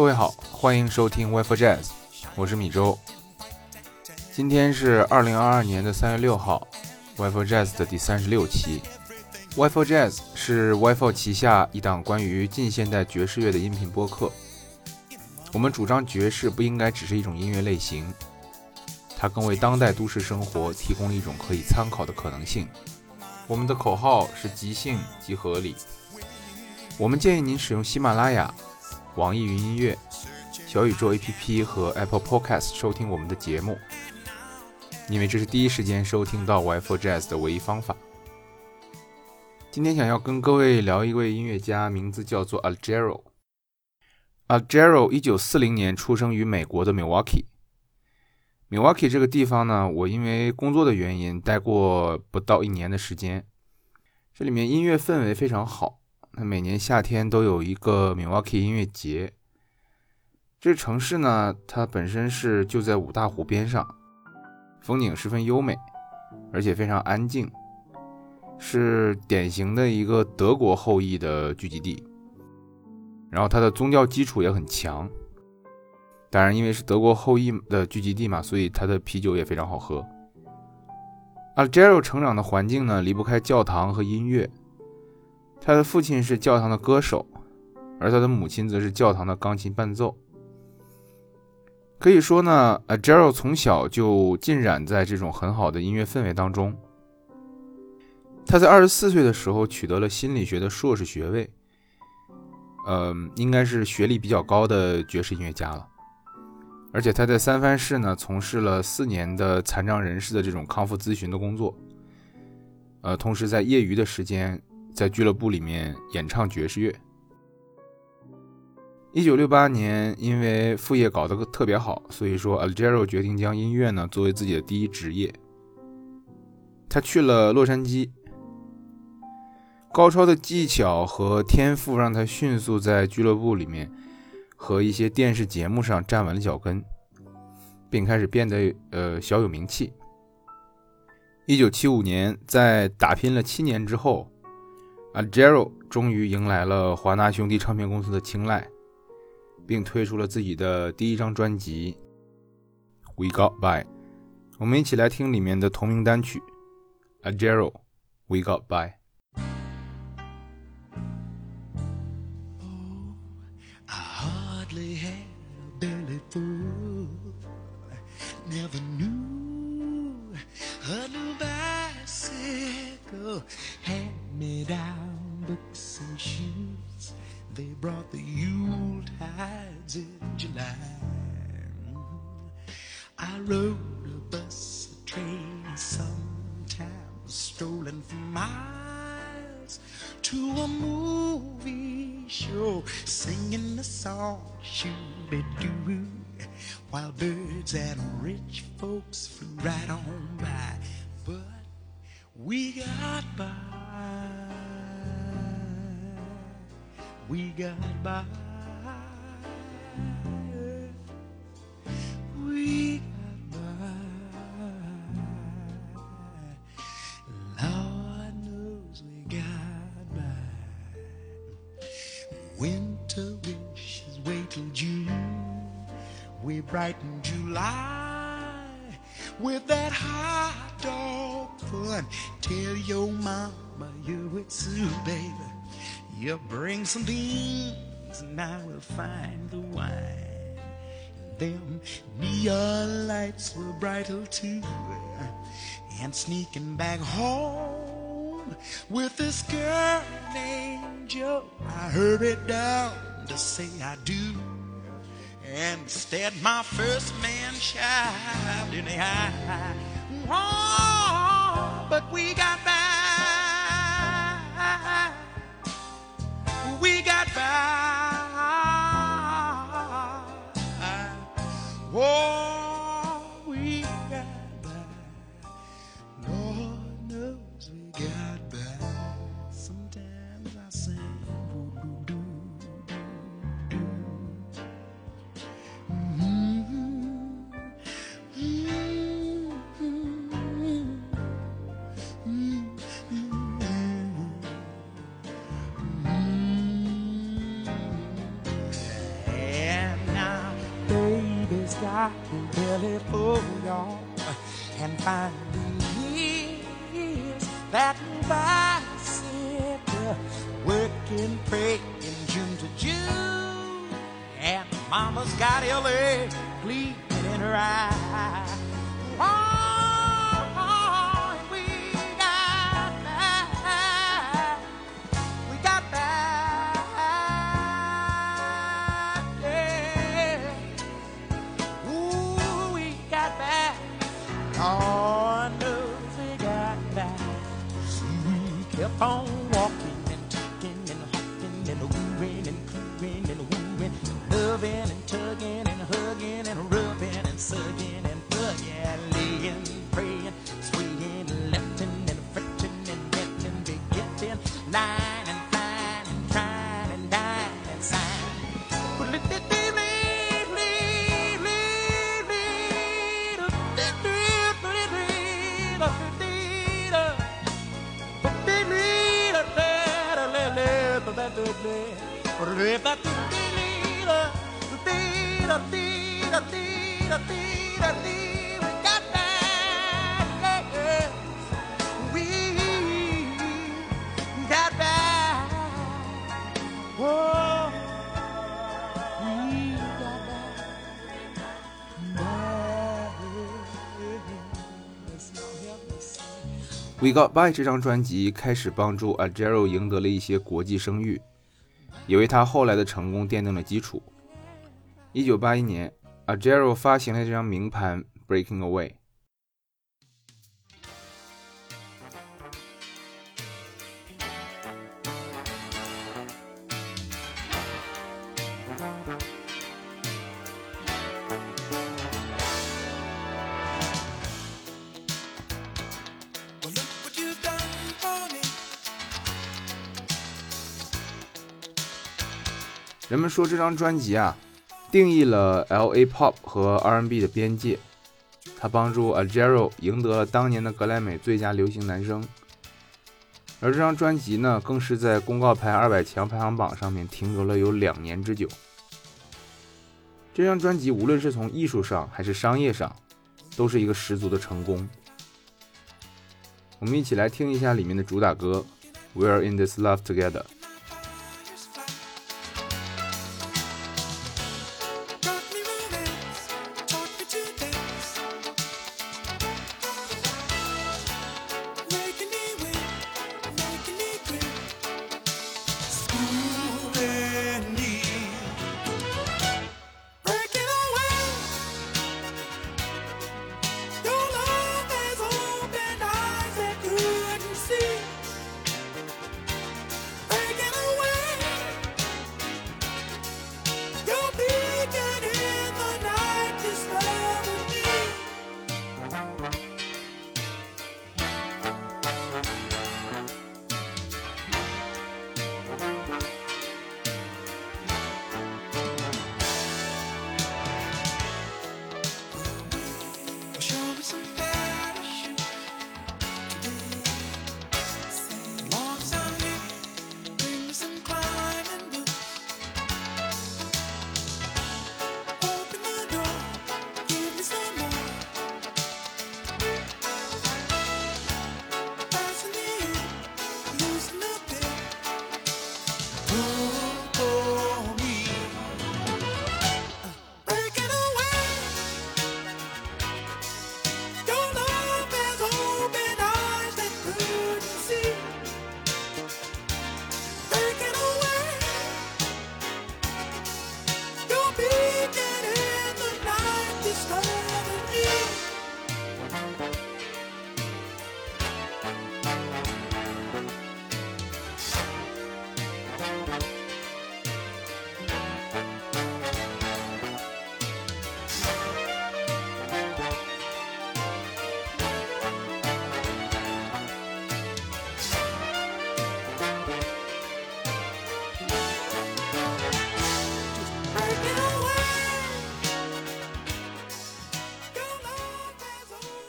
各位好，欢迎收听 Wi-Fi Jazz，我是米周。今天是二零二二年的三月六号，Wi-Fi Jazz 的第三十六期。Wi-Fi Jazz 是 Wi-Fi 旗下一档关于近现代爵士乐的音频播客。我们主张爵士不应该只是一种音乐类型，它更为当代都市生活提供了一种可以参考的可能性。我们的口号是即兴即合理。我们建议您使用喜马拉雅、网易云音乐、小宇宙 APP 和 Apple Podcast 收听我们的节目，因为这是第一时间收听到 Wi-Fi Jazz 的唯一方法。今天想要跟各位聊一位音乐家，名字叫做 Algero。Algero 一九四零年出生于美国的 Milwaukee。Milwaukee 这个地方呢，我因为工作的原因待过不到一年的时间。这里面音乐氛围非常好。它每年夏天都有一个 Milwaukee 音乐节。这城市呢，它本身是就在五大湖边上，风景十分优美，而且非常安静，是典型的一个德国后裔的聚集地。然后它的宗教基础也很强。当然，因为是德国后裔的聚集地嘛，所以它的啤酒也非常好喝。Algero 成长的环境呢，离不开教堂和音乐。他的父亲是教堂的歌手，而他的母亲则是教堂的钢琴伴奏。可以说呢，Agero 从小就浸染在这种很好的音乐氛围当中。他在二十四岁的时候取得了心理学的硕士学位，呃，应该是学历比较高的爵士音乐家了。而且他在三藩市呢，从事了四年的残障人士的这种康复咨询的工作。呃，同时在业余的时间，在俱乐部里面演唱爵士乐。一九六八年，因为副业搞得特别好，所以说 Algero 决定将音乐呢作为自己的第一职业。他去了洛杉矶，高超的技巧和天赋让他迅速在俱乐部里面。和一些电视节目上站稳了脚跟，并开始变得呃小有名气。一九七五年，在打拼了七年之后 Agero 终于迎来了华纳兄弟唱片公司的青睐，并推出了自己的第一张专辑《We Got By》。我们一起来听里面的同名单曲《Agero We Got By》。never knew a new bicycle hand me down I rode a bus, a train, sometimes strolling for miles to a movie show, singing the song, shooby doo while birds and rich folks flew right on by. But we got by. We got by. Some beans and I will find the wine. And Them neon lights were brighter too. And sneaking back home with this girl named Joe, I hurried down to say I do. And instead, my first man shot in the eye. Oh, but we got by. We got by. Oh, I can barely pull on uh, and find the years that bicycle working prayer. dine and dine and dine and dine and. Tira, tira, tira, tira, tira. We Got By 这张专辑开始帮助 a g e r o 赢得了一些国际声誉，也为他后来的成功奠定了基础。一九八一年 a g e r o 发行了这张名盘《Breaking Away》。人们说这张专辑啊，定义了 L.A. Pop 和 R&B 的边界。它帮助 Adjero 赢得了当年的格莱美最佳流行男声。而这张专辑呢，更是在公告牌二百强排行榜上面停留了有两年之久。这张专辑无论是从艺术上还是商业上，都是一个十足的成功。我们一起来听一下里面的主打歌《We're in This Love Together》。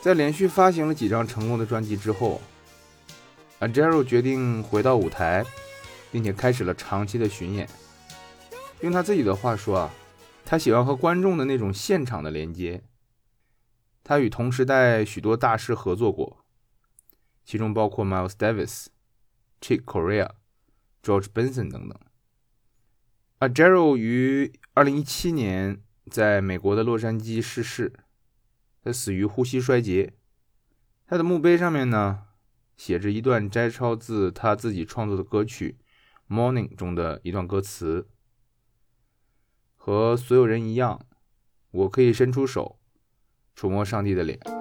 在连续发行了几张成功的专辑之后，Adjero 决定回到舞台，并且开始了长期的巡演。用他自己的话说啊，他喜欢和观众的那种现场的连接。他与同时代许多大师合作过，其中包括 Miles Davis、Chick Corea、George Benson 等等。a j e r o 于2017年在美国的洛杉矶逝世，他死于呼吸衰竭。他的墓碑上面呢，写着一段摘抄自他自己创作的歌曲《Morning》中的一段歌词：“和所有人一样，我可以伸出手。”触摸上帝的脸。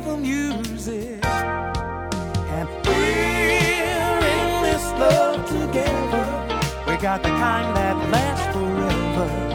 Music, and we're in this love together. We got the kind that lasts forever.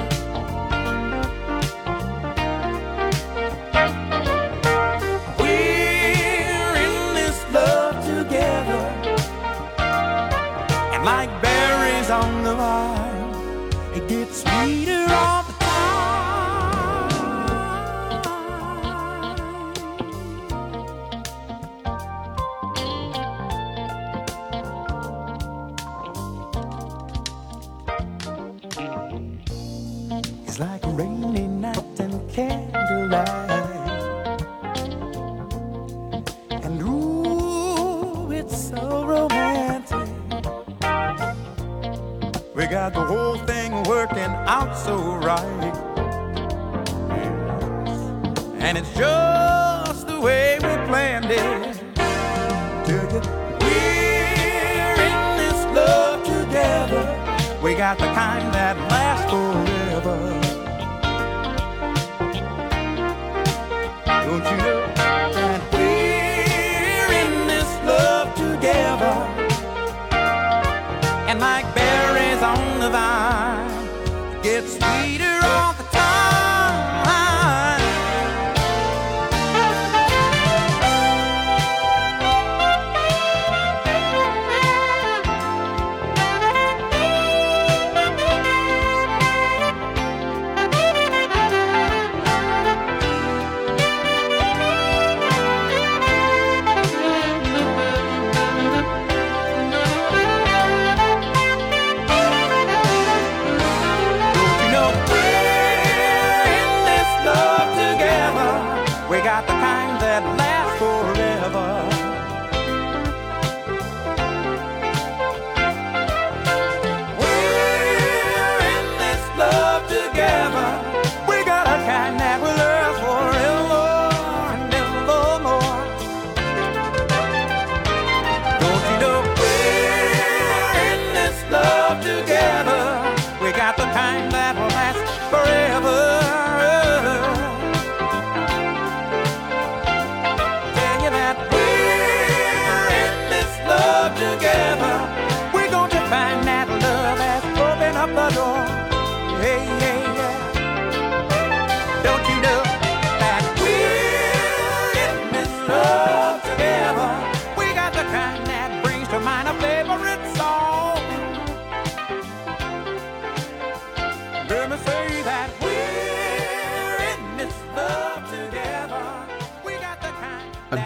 Gets sweeter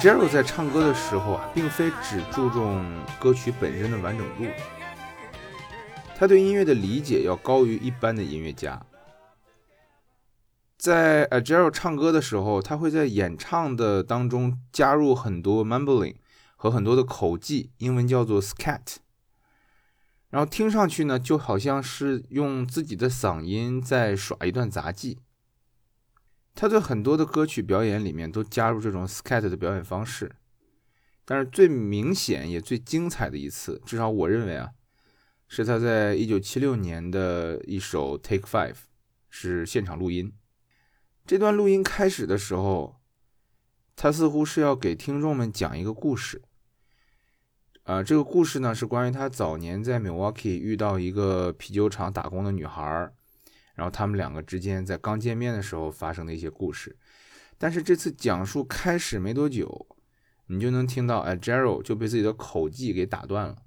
Jero 在唱歌的时候啊，并非只注重歌曲本身的完整度，他对音乐的理解要高于一般的音乐家。在 a j e r o 唱歌的时候，他会在演唱的当中加入很多 mumbling 和很多的口技，英文叫做 scat。然后听上去呢，就好像是用自己的嗓音在耍一段杂技。他在很多的歌曲表演里面都加入这种 skat 的表演方式，但是最明显也最精彩的一次，至少我认为啊，是他在一九七六年的一首 Take Five，是现场录音。这段录音开始的时候，他似乎是要给听众们讲一个故事。啊、这个故事呢是关于他早年在 Milwaukee 遇到一个啤酒厂打工的女孩儿，然后他们两个之间在刚见面的时候发生的一些故事。但是这次讲述开始没多久，你就能听到，哎 j e r o 就被自己的口技给打断了。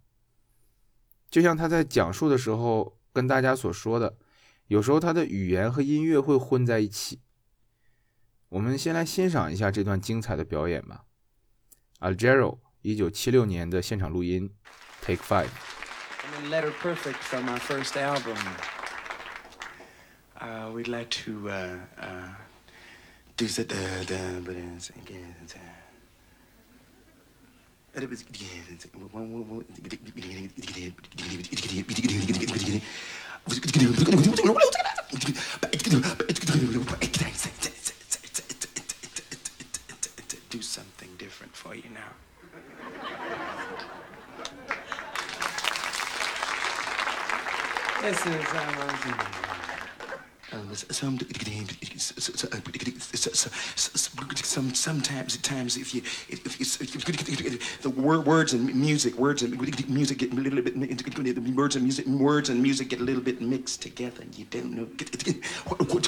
就像他在讲述的时候跟大家所说的，有时候他的语言和音乐会混在一起。我们先来欣赏一下这段精彩的表演吧。Algero 一九七六年的现场录音，Take Five。Uh, we'd like to uh, uh, do the the but it's again. uh, Do something different for you now. This is um, um, some, some sometimes at times if you if, the words and music words and music get a little bit words and music words and music get a little bit mixed together and you don't know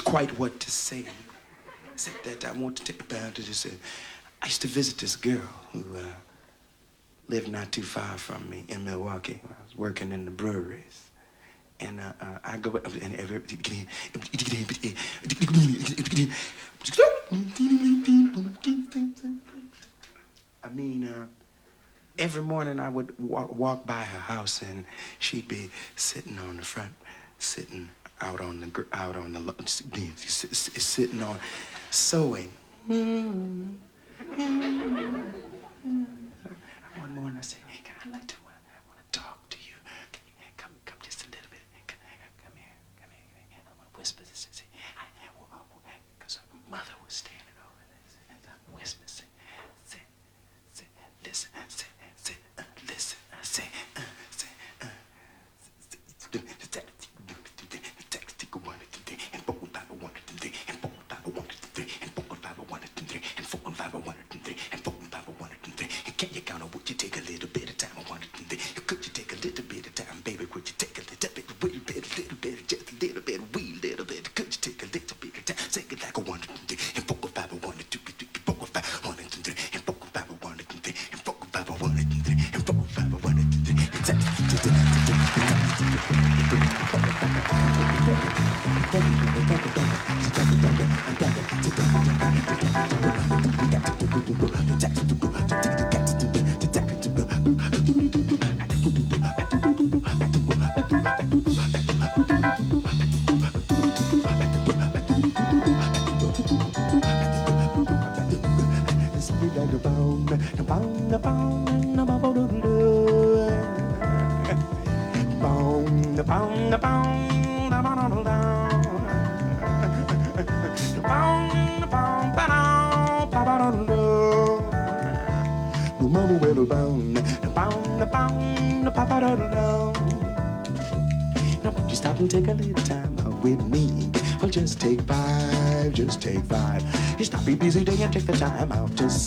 quite what to say. Said that I want to take about it is I used to visit this girl who uh, lived not too far from me in Milwaukee. I was working in the breweries. And uh, uh, I go and every. I mean, uh, every morning I would walk, walk by her house and she'd be sitting on the front, sitting out on the out on the sitting on sewing. One morning I said, "Hey, can I like to Thank you.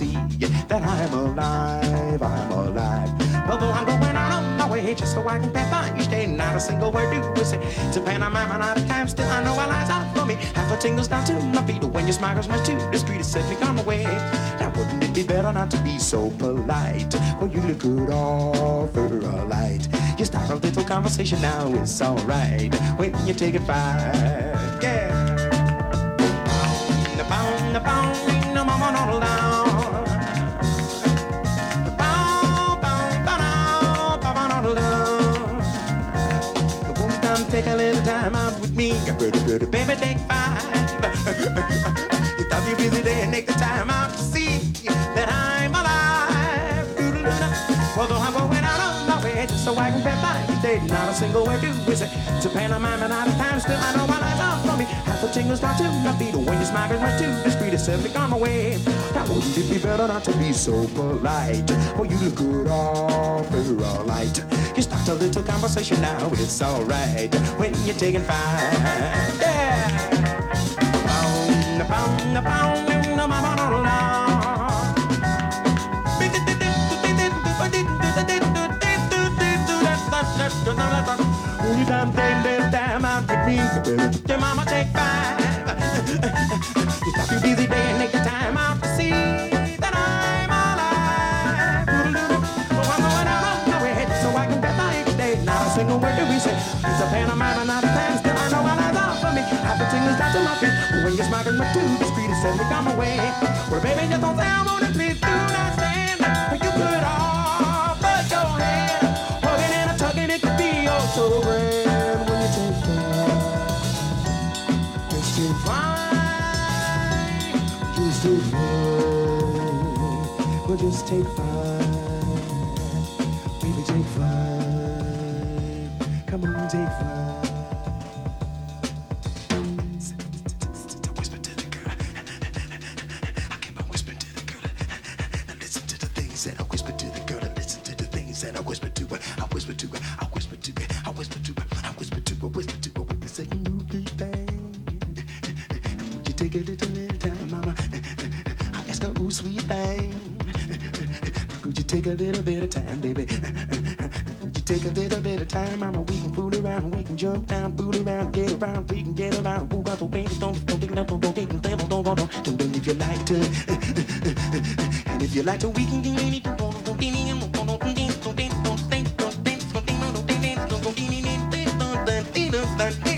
See that I'm alive, I'm alive. Although I'm going out on my way just so I can pay by each day, not a single word do we say. A pantomime and out of time, still I know our lies out for me. Half a tingles down to my feet when your smile goes much to the street, it set me on my way. Now, wouldn't it be better not to be so polite? Well, you look good offer a light. You start a little conversation now, it's alright when you take it fine. Yeah. The bound, bound, baby, take five. you thought you busy day and take the time out to see that I'm alive. Although I'm going out on my way just so I can get by each day, not a single we say. It's a pantomime and out of time, still I know my singers down to my feet the you smackers my to. feet. be the civic on my way. Now wouldn't it be better not to be so polite? For you look good opera light. You start a little conversation now, it's alright. When you're taking five, Yeah. Damn thing your mama take five. You stop your busy day and take the time out to see that I'm alive. So I'm going out my way so I can day. Not a single word do we say. It's a pantomime and not a time. Still I know what out for me. The thing down to my feet. When you're smiling the street is said we come away. Well, baby, just don't say I it. Please do not Just take five. thirst.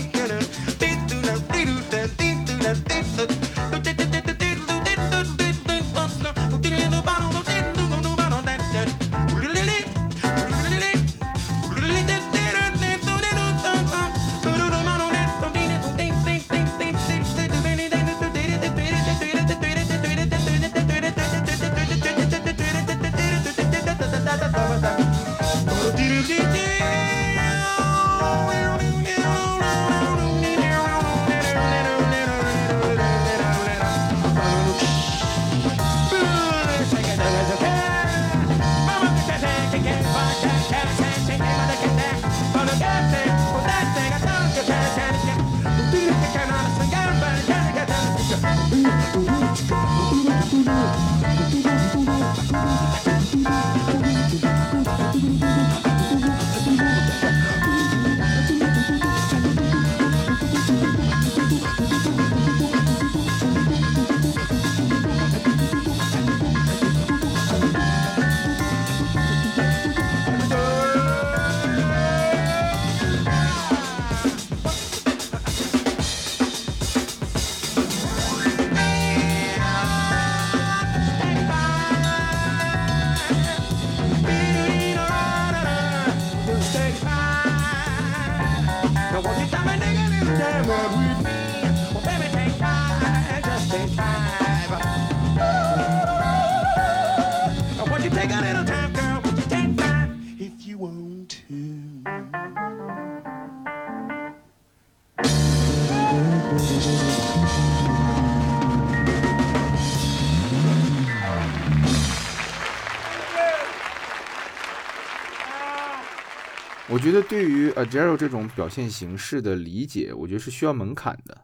觉得对于 Adele 这种表现形式的理解，我觉得是需要门槛的。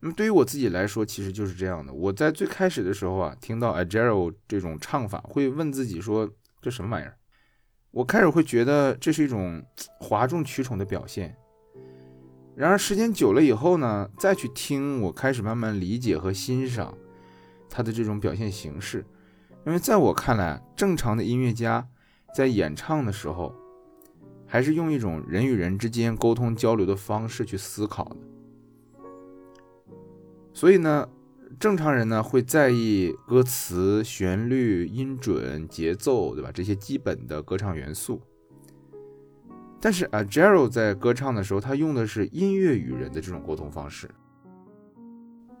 那么对于我自己来说，其实就是这样的。我在最开始的时候啊，听到 Adele 这种唱法，会问自己说：“这什么玩意儿？”我开始会觉得这是一种哗众取宠的表现。然而时间久了以后呢，再去听，我开始慢慢理解和欣赏他的这种表现形式。因为在我看来，正常的音乐家在演唱的时候，还是用一种人与人之间沟通交流的方式去思考的。所以呢，正常人呢会在意歌词、旋律、音准、节奏，对吧？这些基本的歌唱元素。但是 a g e r o 在歌唱的时候，他用的是音乐与人的这种沟通方式。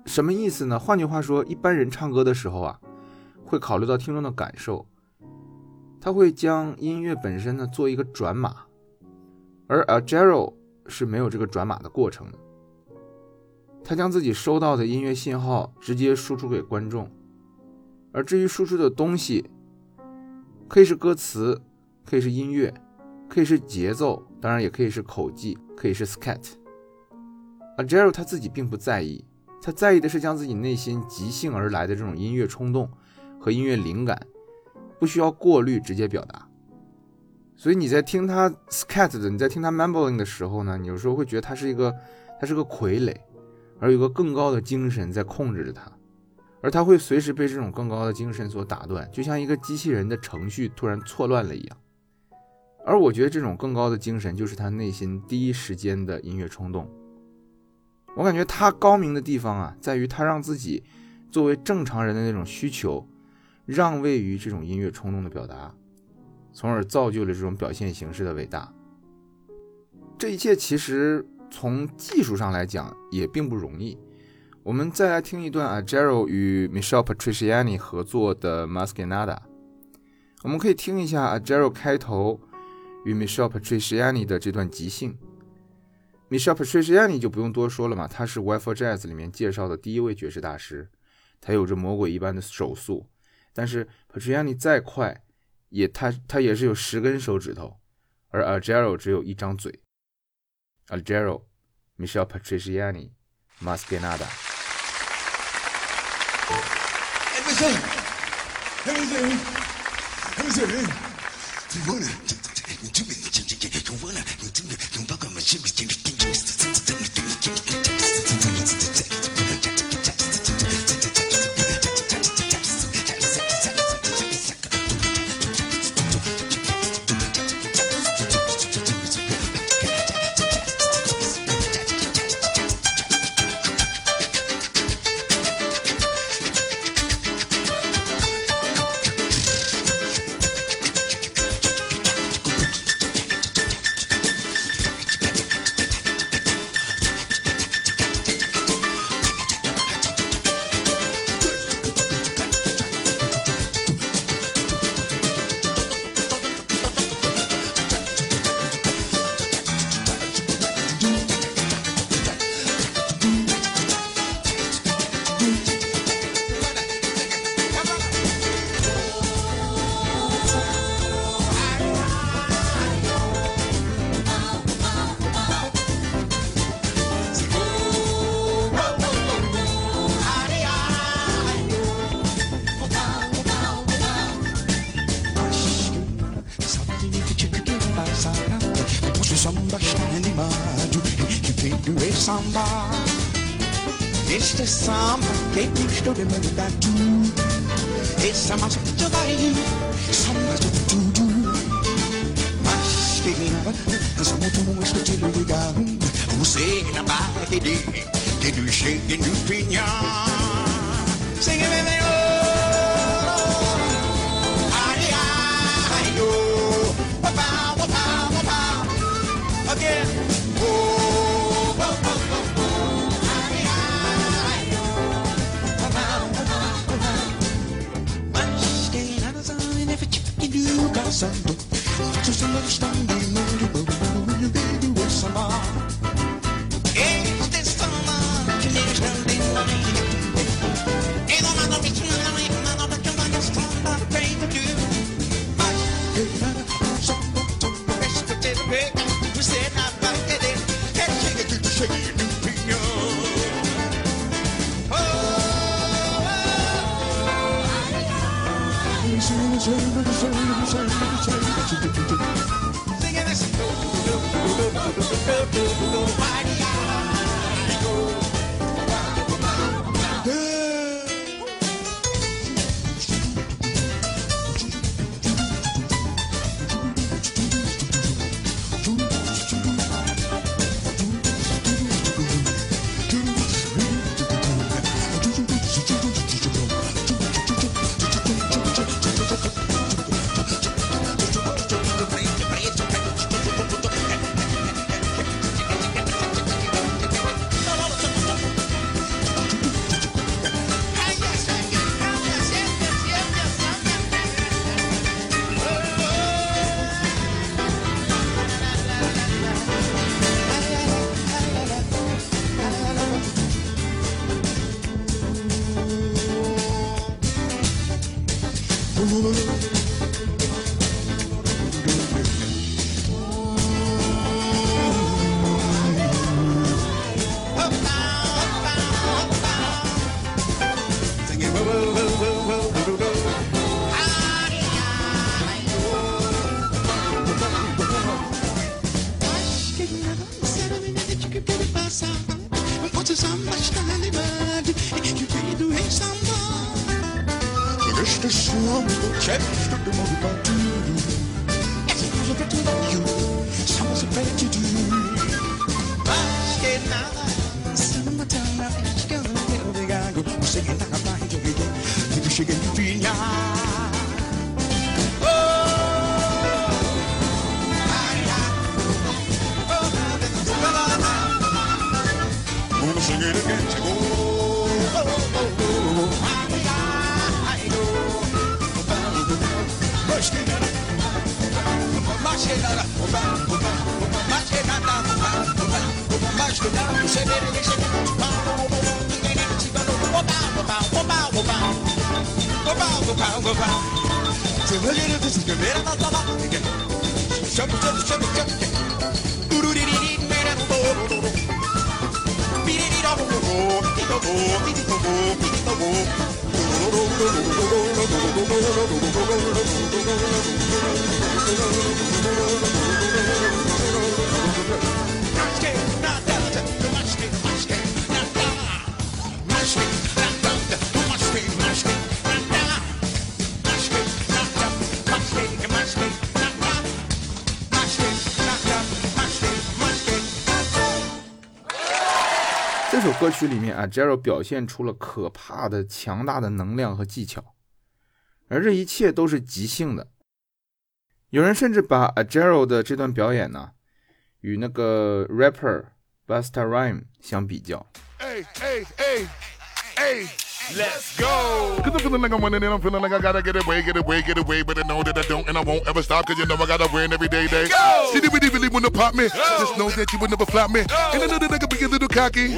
什么意思呢？换句话说，一般人唱歌的时候啊，会考虑到听众的感受，他会将音乐本身呢做一个转码，而 Adele 是没有这个转码的过程的。他将自己收到的音乐信号直接输出给观众，而至于输出的东西，可以是歌词，可以是音乐，可以是节奏，当然也可以是口技，可以是 scat。Adele 他自己并不在意，他在意的是将自己内心即兴而来的这种音乐冲动和音乐灵感，不需要过滤直接表达。所以你在听他 scat 的，你在听他 mumbling 的时候呢，你有时候会觉得他是一个，他是个傀儡，而有个更高的精神在控制着他，而他会随时被这种更高的精神所打断，就像一个机器人的程序突然错乱了一样。而我觉得这种更高的精神就是他内心第一时间的音乐冲动。我感觉他高明的地方啊，在于他让自己作为正常人的那种需求，让位于这种音乐冲动的表达，从而造就了这种表现形式的伟大。这一切其实从技术上来讲也并不容易。我们再来听一段啊 j e r o 与 Michelle Patriciani 合作的 Masquerada。我们可以听一下啊 j e r o 开头与 Michelle Patriciani 的这段即兴。Michelle Patriciani 就不用多说了嘛，他是 w i f e Jazz 里面介绍的第一位爵士大师，他有着魔鬼一般的手速，但是 Patriciani 再快，也他他也是有十根手指头，而 Algero 只有一张嘴。Algero、Michelle Patriciani、Masquerada。me Oh, Let's get 歌曲里面啊 j e r o 表现出了可怕的、强大的能量和技巧，而这一切都是即兴的。有人甚至把 a j e r o 的这段表演呢，与那个 rapper Busta Rhyme 相比较。Let's go. Cause I'm feeling like I'm winning and I'm feeling like I gotta get away, get away, get away. But I know that I don't and I won't ever stop. Cause you know I gotta win every day, day. Go. They really, really wanna pop me. Just know that you would never flop me. And I know that I could be a little cocky.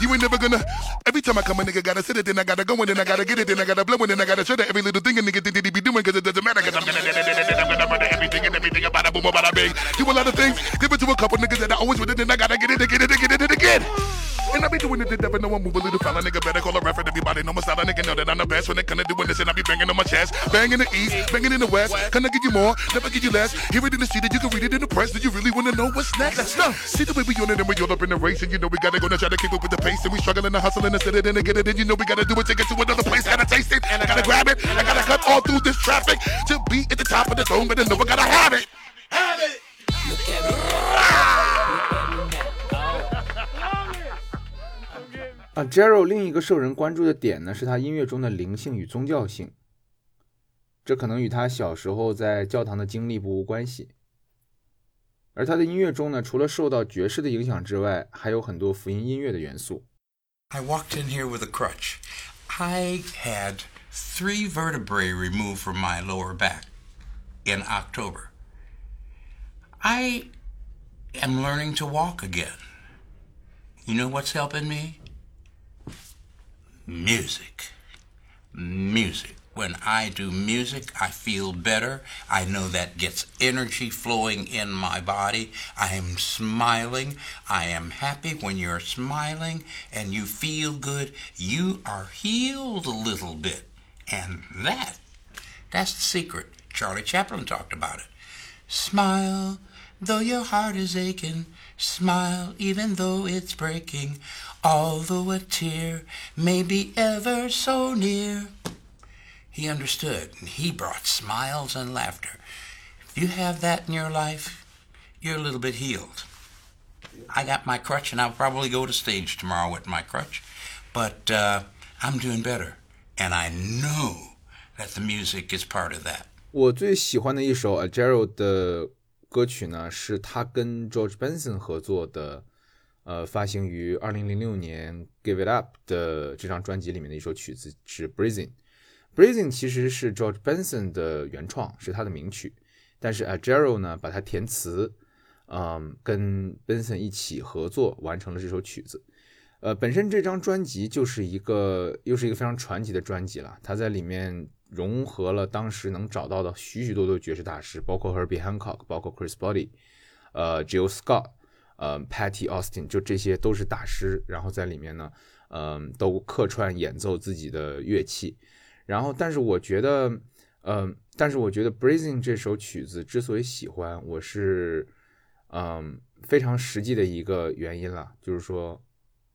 You ain't never gonna. Every time I come, a nigga gotta sit it, then I gotta go, and then I gotta get it, then I gotta blow, and then I gotta show that every little thing a nigga that he be doing. Cause it doesn't matter, cause I'm gonna, I'm gonna murder everything and everything about a boom, about a bang. Do a lot of things, give it to a couple niggas that I always with it, then I gotta get it, get it, get it, get it again. And I be doing it to never know I move a little fella nigga better call a reference. Everybody know my style, nigga know that I'm the best when it come to doing this and I be banging on my chest. Banging in the east, banging in the west. Can I give you more? Never give you less. Hear it in the street, you can read it in the press. Do you really wanna know what's next? Let's go. See the way we on it and we all up in the race. And you know we gotta go and try to keep up with the pace. And we struggling to hustle and to sit it and get it. And you know we gotta do it to get to another place. Gotta taste it and I gotta grab it. I gotta cut all through this traffic to be at the top of the zone. But I know I gotta have it. Have it. 啊 j e r o 另一个受人关注的点呢，是他音乐中的灵性与宗教性。这可能与他小时候在教堂的经历不无关系。而他的音乐中呢，除了受到爵士的影响之外，还有很多福音音乐的元素。I walked in here with a crutch. I had three vertebrae removed from my lower back in October. I am learning to walk again. You know what's helping me? Music. Music. When I do music, I feel better. I know that gets energy flowing in my body. I am smiling. I am happy when you're smiling and you feel good. You are healed a little bit. And that, that's the secret. Charlie Chaplin talked about it. Smile, though your heart is aching. Smile, even though it's breaking. Although a tear may be ever so near. He understood, and he brought smiles and laughter. If you have that in your life, you're a little bit healed. I got my crutch, and I'll probably go to stage tomorrow with my crutch, but uh, I'm doing better, and I know that the music is part of that. 我最喜欢的一首 a j e r o 的 歌曲呢，是他跟 George Benson 合作的，呃，发行于二零零六年《Give It Up》的这张专辑里面的一首曲子，是《Breathing》。Breathing 其实是 George Benson 的原创，是他的名曲，但是 a g e r o 呢把它填词，嗯，跟 Benson 一起合作完成了这首曲子。呃，本身这张专辑就是一个又是一个非常传奇的专辑了，它在里面融合了当时能找到的许许多多爵士大师，包括 Herbie Hancock，包括 Chris Botti，呃，Jill Scott，呃，Patty Austin，就这些都是大师，然后在里面呢，嗯、都客串演奏自己的乐器。然后，但是我觉得，嗯、但是我觉得《Breathing》这首曲子之所以喜欢，我是，嗯、非常实际的一个原因了，就是说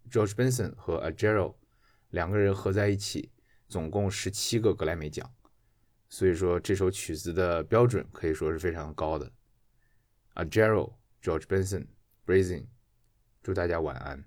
，George Benson 和 a j e r o 两个人合在一起，总共十七个格莱美奖所以说这首曲子的标准可以说是非常高的。A gerald george benson b r a z i n 祝大家晚安。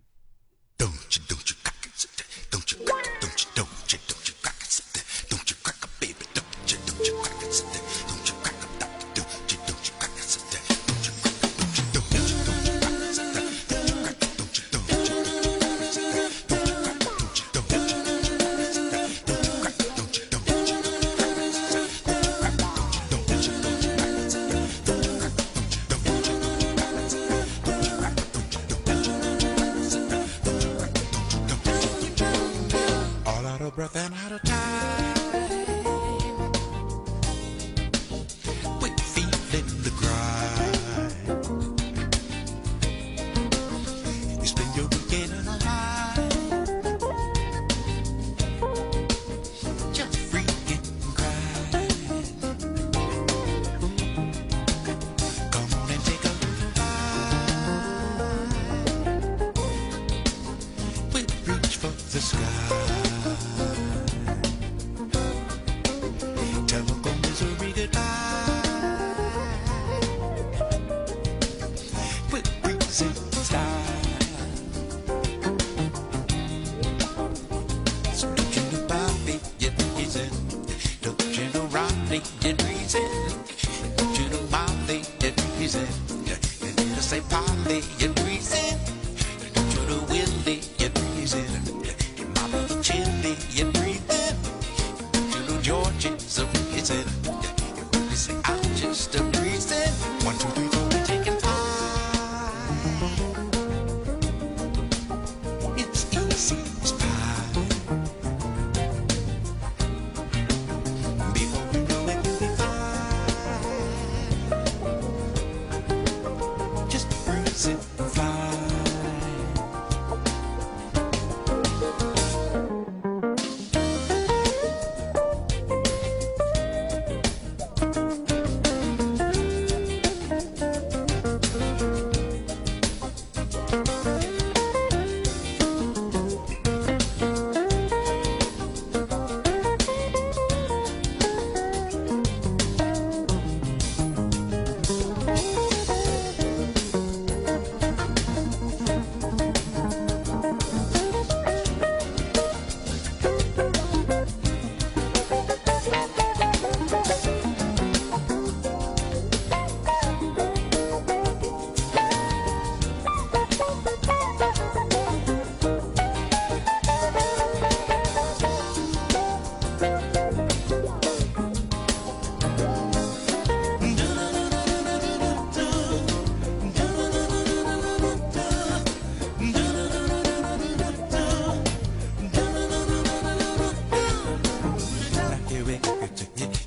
Breath I'm out of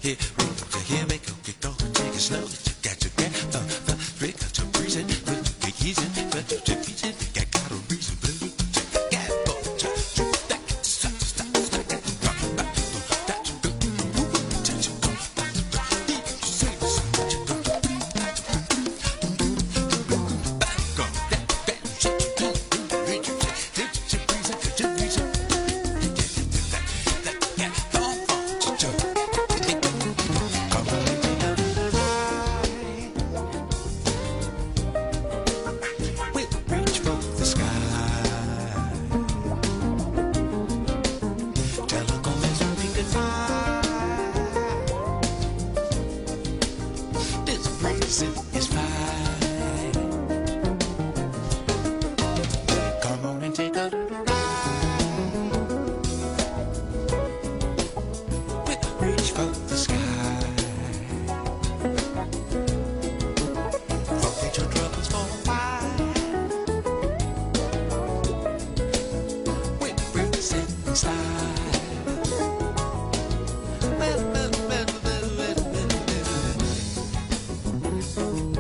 here. oh